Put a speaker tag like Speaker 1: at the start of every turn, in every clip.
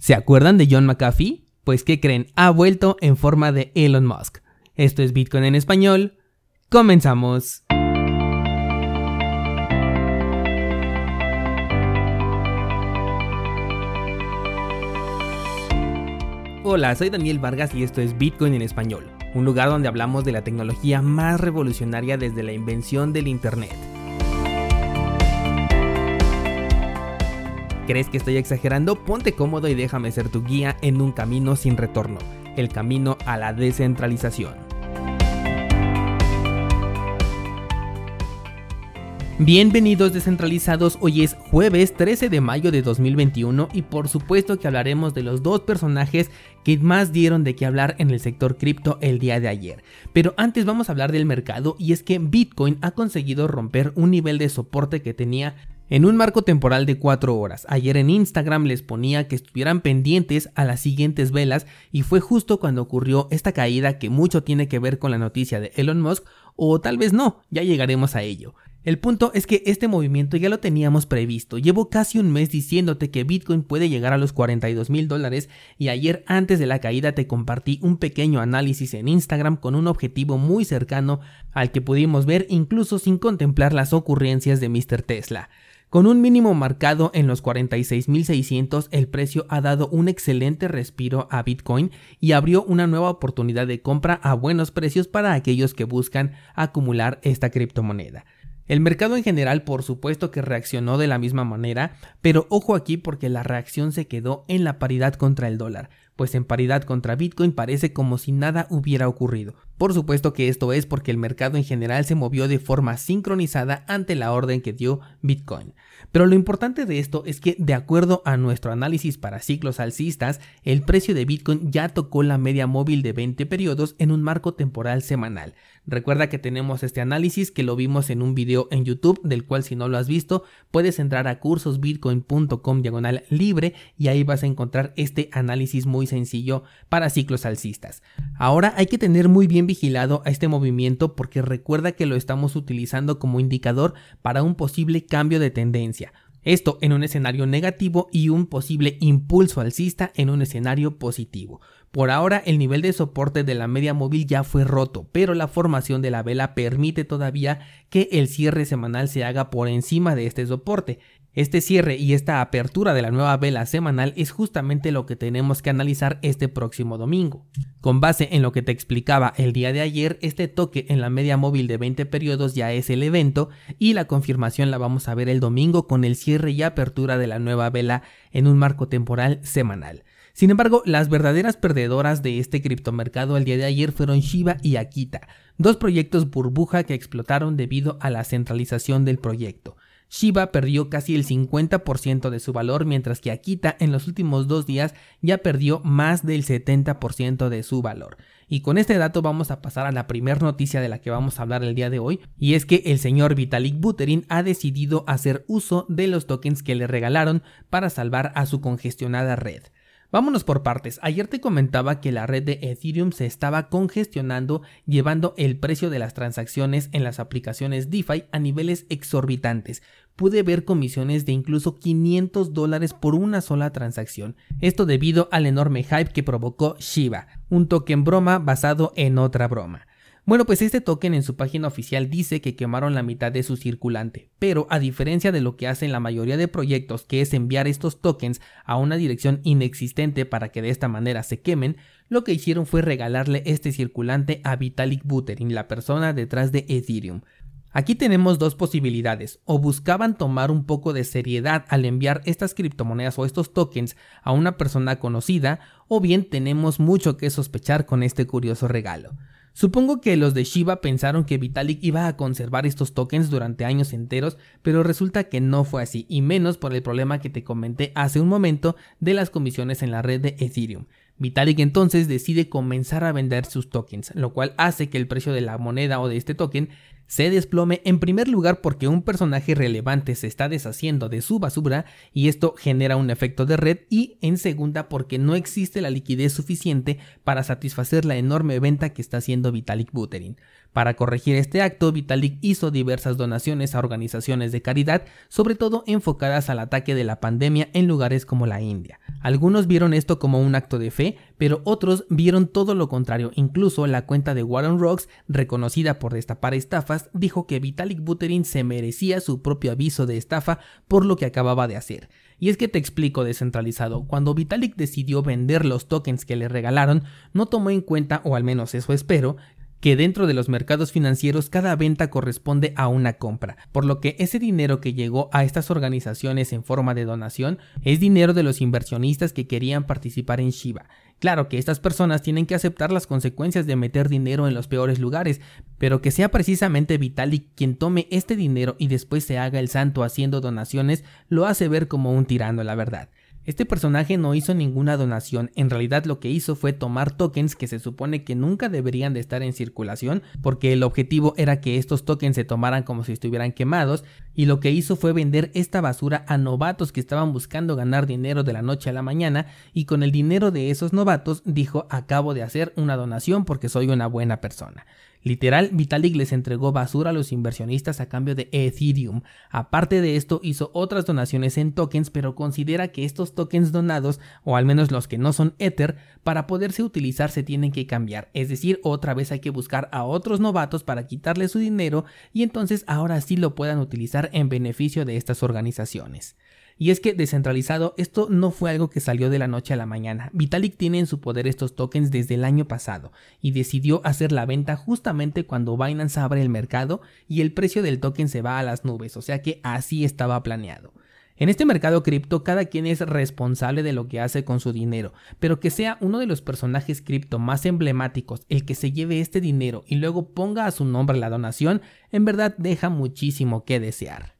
Speaker 1: ¿Se acuerdan de John McAfee? Pues ¿qué creen? Ha vuelto en forma de Elon Musk. Esto es Bitcoin en español. Comenzamos. Hola, soy Daniel Vargas y esto es Bitcoin en español, un lugar donde hablamos de la tecnología más revolucionaria desde la invención del Internet. ¿Crees que estoy exagerando? Ponte cómodo y déjame ser tu guía en un camino sin retorno, el camino a la descentralización. Bienvenidos descentralizados, hoy es jueves 13 de mayo de 2021 y por supuesto que hablaremos de los dos personajes que más dieron de qué hablar en el sector cripto el día de ayer. Pero antes vamos a hablar del mercado y es que Bitcoin ha conseguido romper un nivel de soporte que tenía en un marco temporal de 4 horas. Ayer en Instagram les ponía que estuvieran pendientes a las siguientes velas y fue justo cuando ocurrió esta caída que mucho tiene que ver con la noticia de Elon Musk o tal vez no, ya llegaremos a ello. El punto es que este movimiento ya lo teníamos previsto. Llevo casi un mes diciéndote que Bitcoin puede llegar a los 42 mil dólares y ayer antes de la caída te compartí un pequeño análisis en Instagram con un objetivo muy cercano al que pudimos ver incluso sin contemplar las ocurrencias de Mr. Tesla. Con un mínimo marcado en los 46.600, el precio ha dado un excelente respiro a Bitcoin y abrió una nueva oportunidad de compra a buenos precios para aquellos que buscan acumular esta criptomoneda. El mercado en general por supuesto que reaccionó de la misma manera, pero ojo aquí porque la reacción se quedó en la paridad contra el dólar, pues en paridad contra Bitcoin parece como si nada hubiera ocurrido. Por supuesto que esto es porque el mercado en general se movió de forma sincronizada ante la orden que dio Bitcoin. Pero lo importante de esto es que de acuerdo a nuestro análisis para ciclos alcistas, el precio de Bitcoin ya tocó la media móvil de 20 periodos en un marco temporal semanal. Recuerda que tenemos este análisis que lo vimos en un video en YouTube, del cual si no lo has visto, puedes entrar a cursosbitcoin.com diagonal libre y ahí vas a encontrar este análisis muy sencillo para ciclos alcistas. Ahora hay que tener muy bien vigilado a este movimiento porque recuerda que lo estamos utilizando como indicador para un posible cambio de tendencia. Esto en un escenario negativo y un posible impulso alcista en un escenario positivo. Por ahora el nivel de soporte de la media móvil ya fue roto, pero la formación de la vela permite todavía que el cierre semanal se haga por encima de este soporte. Este cierre y esta apertura de la nueva vela semanal es justamente lo que tenemos que analizar este próximo domingo. Con base en lo que te explicaba el día de ayer, este toque en la media móvil de 20 periodos ya es el evento y la confirmación la vamos a ver el domingo con el cierre y apertura de la nueva vela en un marco temporal semanal. Sin embargo, las verdaderas perdedoras de este criptomercado el día de ayer fueron Shiba y Akita, dos proyectos burbuja que explotaron debido a la centralización del proyecto. Shiba perdió casi el 50% de su valor, mientras que Akita en los últimos dos días ya perdió más del 70% de su valor. Y con este dato vamos a pasar a la primera noticia de la que vamos a hablar el día de hoy, y es que el señor Vitalik Buterin ha decidido hacer uso de los tokens que le regalaron para salvar a su congestionada red. Vámonos por partes. Ayer te comentaba que la red de Ethereum se estaba congestionando llevando el precio de las transacciones en las aplicaciones DeFi a niveles exorbitantes. Pude ver comisiones de incluso 500 dólares por una sola transacción. Esto debido al enorme hype que provocó Shiba, un token broma basado en otra broma. Bueno, pues este token en su página oficial dice que quemaron la mitad de su circulante, pero a diferencia de lo que hacen la mayoría de proyectos, que es enviar estos tokens a una dirección inexistente para que de esta manera se quemen, lo que hicieron fue regalarle este circulante a Vitalik Buterin, la persona detrás de Ethereum. Aquí tenemos dos posibilidades, o buscaban tomar un poco de seriedad al enviar estas criptomonedas o estos tokens a una persona conocida, o bien tenemos mucho que sospechar con este curioso regalo. Supongo que los de Shiba pensaron que Vitalik iba a conservar estos tokens durante años enteros, pero resulta que no fue así, y menos por el problema que te comenté hace un momento de las comisiones en la red de Ethereum. Vitalik entonces decide comenzar a vender sus tokens, lo cual hace que el precio de la moneda o de este token se desplome en primer lugar porque un personaje relevante se está deshaciendo de su basura y esto genera un efecto de red y en segunda porque no existe la liquidez suficiente para satisfacer la enorme venta que está haciendo Vitalik Buterin. Para corregir este acto, Vitalik hizo diversas donaciones a organizaciones de caridad, sobre todo enfocadas al ataque de la pandemia en lugares como la India. Algunos vieron esto como un acto de fe, pero otros vieron todo lo contrario. Incluso la cuenta de Warren Rocks, reconocida por destapar estafas, dijo que Vitalik Buterin se merecía su propio aviso de estafa por lo que acababa de hacer. Y es que te explico descentralizado, cuando Vitalik decidió vender los tokens que le regalaron, no tomó en cuenta, o al menos eso espero, que dentro de los mercados financieros cada venta corresponde a una compra, por lo que ese dinero que llegó a estas organizaciones en forma de donación es dinero de los inversionistas que querían participar en Shiba. Claro que estas personas tienen que aceptar las consecuencias de meter dinero en los peores lugares, pero que sea precisamente Vitalik quien tome este dinero y después se haga el santo haciendo donaciones lo hace ver como un tirano, la verdad. Este personaje no hizo ninguna donación, en realidad lo que hizo fue tomar tokens que se supone que nunca deberían de estar en circulación, porque el objetivo era que estos tokens se tomaran como si estuvieran quemados, y lo que hizo fue vender esta basura a novatos que estaban buscando ganar dinero de la noche a la mañana, y con el dinero de esos novatos dijo acabo de hacer una donación porque soy una buena persona. Literal, Vitalik les entregó basura a los inversionistas a cambio de Ethereum. Aparte de esto, hizo otras donaciones en tokens, pero considera que estos tokens donados, o al menos los que no son Ether, para poderse utilizar se tienen que cambiar. Es decir, otra vez hay que buscar a otros novatos para quitarle su dinero y entonces ahora sí lo puedan utilizar en beneficio de estas organizaciones. Y es que descentralizado, esto no fue algo que salió de la noche a la mañana. Vitalik tiene en su poder estos tokens desde el año pasado y decidió hacer la venta justamente cuando Binance abre el mercado y el precio del token se va a las nubes, o sea que así estaba planeado. En este mercado cripto cada quien es responsable de lo que hace con su dinero, pero que sea uno de los personajes cripto más emblemáticos el que se lleve este dinero y luego ponga a su nombre la donación, en verdad deja muchísimo que desear.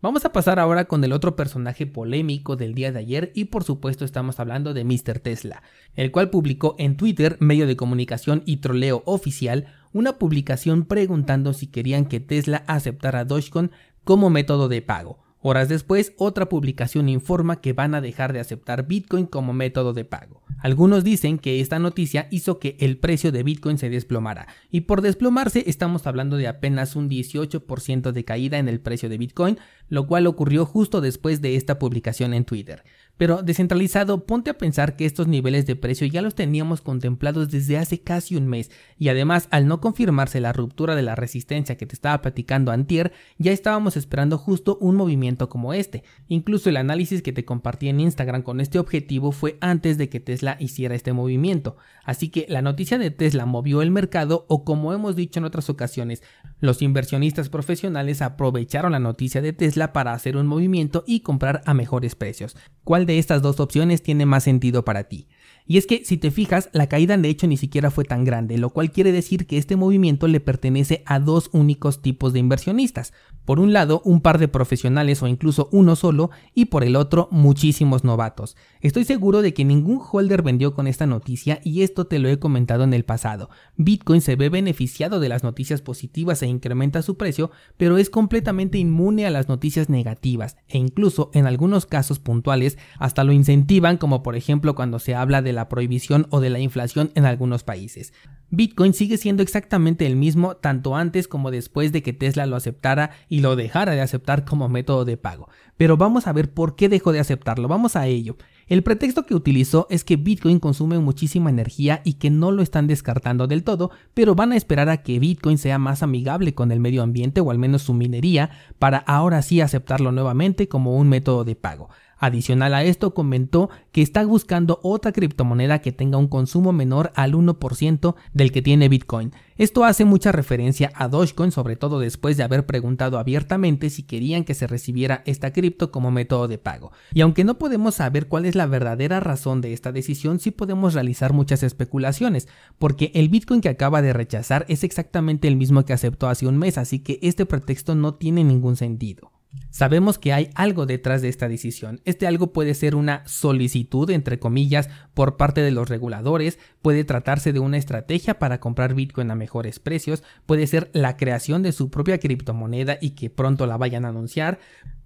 Speaker 1: Vamos a pasar ahora con el otro personaje polémico del día de ayer y por supuesto estamos hablando de Mr. Tesla, el cual publicó en Twitter, medio de comunicación y troleo oficial, una publicación preguntando si querían que Tesla aceptara Dogecoin como método de pago. Horas después, otra publicación informa que van a dejar de aceptar Bitcoin como método de pago. Algunos dicen que esta noticia hizo que el precio de Bitcoin se desplomara, y por desplomarse estamos hablando de apenas un 18% de caída en el precio de Bitcoin, lo cual ocurrió justo después de esta publicación en Twitter. Pero descentralizado, ponte a pensar que estos niveles de precio ya los teníamos contemplados desde hace casi un mes, y además al no confirmarse la ruptura de la resistencia que te estaba platicando antier, ya estábamos esperando justo un movimiento como este. Incluso el análisis que te compartí en Instagram con este objetivo fue antes de que Tesla hiciera este movimiento. Así que la noticia de Tesla movió el mercado o como hemos dicho en otras ocasiones, los inversionistas profesionales aprovecharon la noticia de Tesla para hacer un movimiento y comprar a mejores precios. ¿Cuál de estas dos opciones tiene más sentido para ti? Y es que si te fijas, la caída de hecho ni siquiera fue tan grande, lo cual quiere decir que este movimiento le pertenece a dos únicos tipos de inversionistas. Por un lado, un par de profesionales o incluso uno solo, y por el otro, muchísimos novatos. Estoy seguro de que ningún holder vendió con esta noticia y esto te lo he comentado en el pasado. Bitcoin se ve beneficiado de las noticias positivas e incrementa su precio, pero es completamente inmune a las noticias negativas e incluso en algunos casos puntuales hasta lo incentivan como por ejemplo cuando se habla de la prohibición o de la inflación en algunos países. Bitcoin sigue siendo exactamente el mismo tanto antes como después de que Tesla lo aceptara y lo dejara de aceptar como método de pago. Pero vamos a ver por qué dejó de aceptarlo, vamos a ello. El pretexto que utilizó es que Bitcoin consume muchísima energía y que no lo están descartando del todo, pero van a esperar a que Bitcoin sea más amigable con el medio ambiente o al menos su minería para ahora sí aceptarlo nuevamente como un método de pago. Adicional a esto, comentó que está buscando otra criptomoneda que tenga un consumo menor al 1% del que tiene Bitcoin. Esto hace mucha referencia a Dogecoin, sobre todo después de haber preguntado abiertamente si querían que se recibiera esta cripto como método de pago. Y aunque no podemos saber cuál es la verdadera razón de esta decisión, sí podemos realizar muchas especulaciones, porque el Bitcoin que acaba de rechazar es exactamente el mismo que aceptó hace un mes, así que este pretexto no tiene ningún sentido. Sabemos que hay algo detrás de esta decisión. Este algo puede ser una solicitud, entre comillas, por parte de los reguladores, puede tratarse de una estrategia para comprar Bitcoin a mejores precios, puede ser la creación de su propia criptomoneda y que pronto la vayan a anunciar,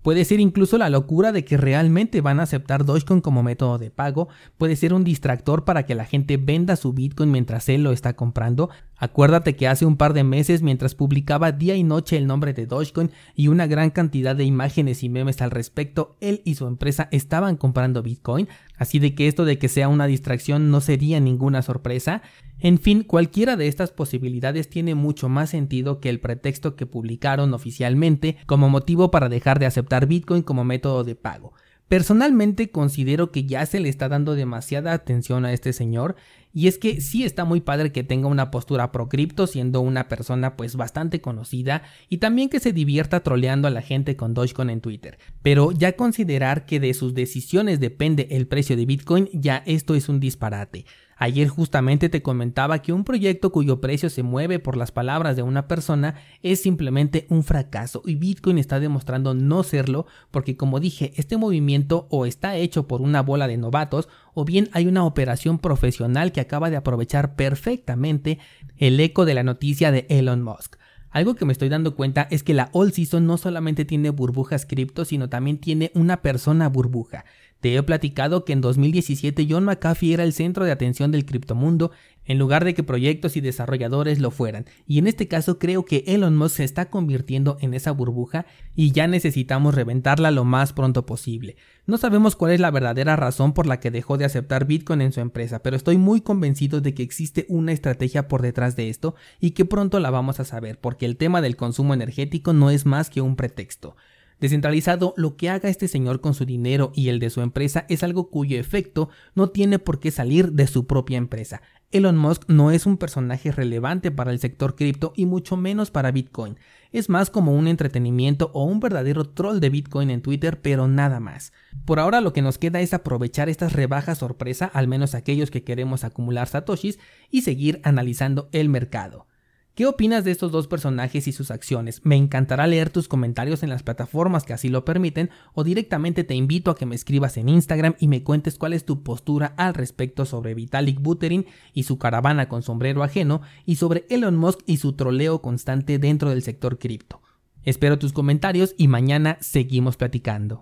Speaker 1: Puede ser incluso la locura de que realmente van a aceptar Dogecoin como método de pago, puede ser un distractor para que la gente venda su Bitcoin mientras él lo está comprando. Acuérdate que hace un par de meses mientras publicaba día y noche el nombre de Dogecoin y una gran cantidad de imágenes y memes al respecto, él y su empresa estaban comprando Bitcoin, así de que esto de que sea una distracción no sería ninguna sorpresa. En fin, cualquiera de estas posibilidades tiene mucho más sentido que el pretexto que publicaron oficialmente como motivo para dejar de aceptar Bitcoin como método de pago. Personalmente considero que ya se le está dando demasiada atención a este señor y es que sí está muy padre que tenga una postura pro cripto siendo una persona pues bastante conocida y también que se divierta troleando a la gente con Dogecoin en Twitter, pero ya considerar que de sus decisiones depende el precio de Bitcoin ya esto es un disparate. Ayer justamente te comentaba que un proyecto cuyo precio se mueve por las palabras de una persona es simplemente un fracaso y Bitcoin está demostrando no serlo porque como dije, este movimiento o está hecho por una bola de novatos o bien hay una operación profesional que acaba de aprovechar perfectamente el eco de la noticia de Elon Musk. Algo que me estoy dando cuenta es que la All Season no solamente tiene burbujas cripto, sino también tiene una persona burbuja. Te he platicado que en 2017 John McAfee era el centro de atención del criptomundo en lugar de que proyectos y desarrolladores lo fueran. Y en este caso creo que Elon Musk se está convirtiendo en esa burbuja y ya necesitamos reventarla lo más pronto posible. No sabemos cuál es la verdadera razón por la que dejó de aceptar Bitcoin en su empresa, pero estoy muy convencido de que existe una estrategia por detrás de esto y que pronto la vamos a saber, porque el tema del consumo energético no es más que un pretexto. Descentralizado, lo que haga este señor con su dinero y el de su empresa es algo cuyo efecto no tiene por qué salir de su propia empresa. Elon Musk no es un personaje relevante para el sector cripto y mucho menos para Bitcoin. Es más como un entretenimiento o un verdadero troll de Bitcoin en Twitter, pero nada más. Por ahora lo que nos queda es aprovechar estas rebajas sorpresa, al menos aquellos que queremos acumular satoshis, y seguir analizando el mercado. ¿Qué opinas de estos dos personajes y sus acciones? Me encantará leer tus comentarios en las plataformas que así lo permiten o directamente te invito a que me escribas en Instagram y me cuentes cuál es tu postura al respecto sobre Vitalik Buterin y su caravana con sombrero ajeno y sobre Elon Musk y su troleo constante dentro del sector cripto. Espero tus comentarios y mañana seguimos platicando.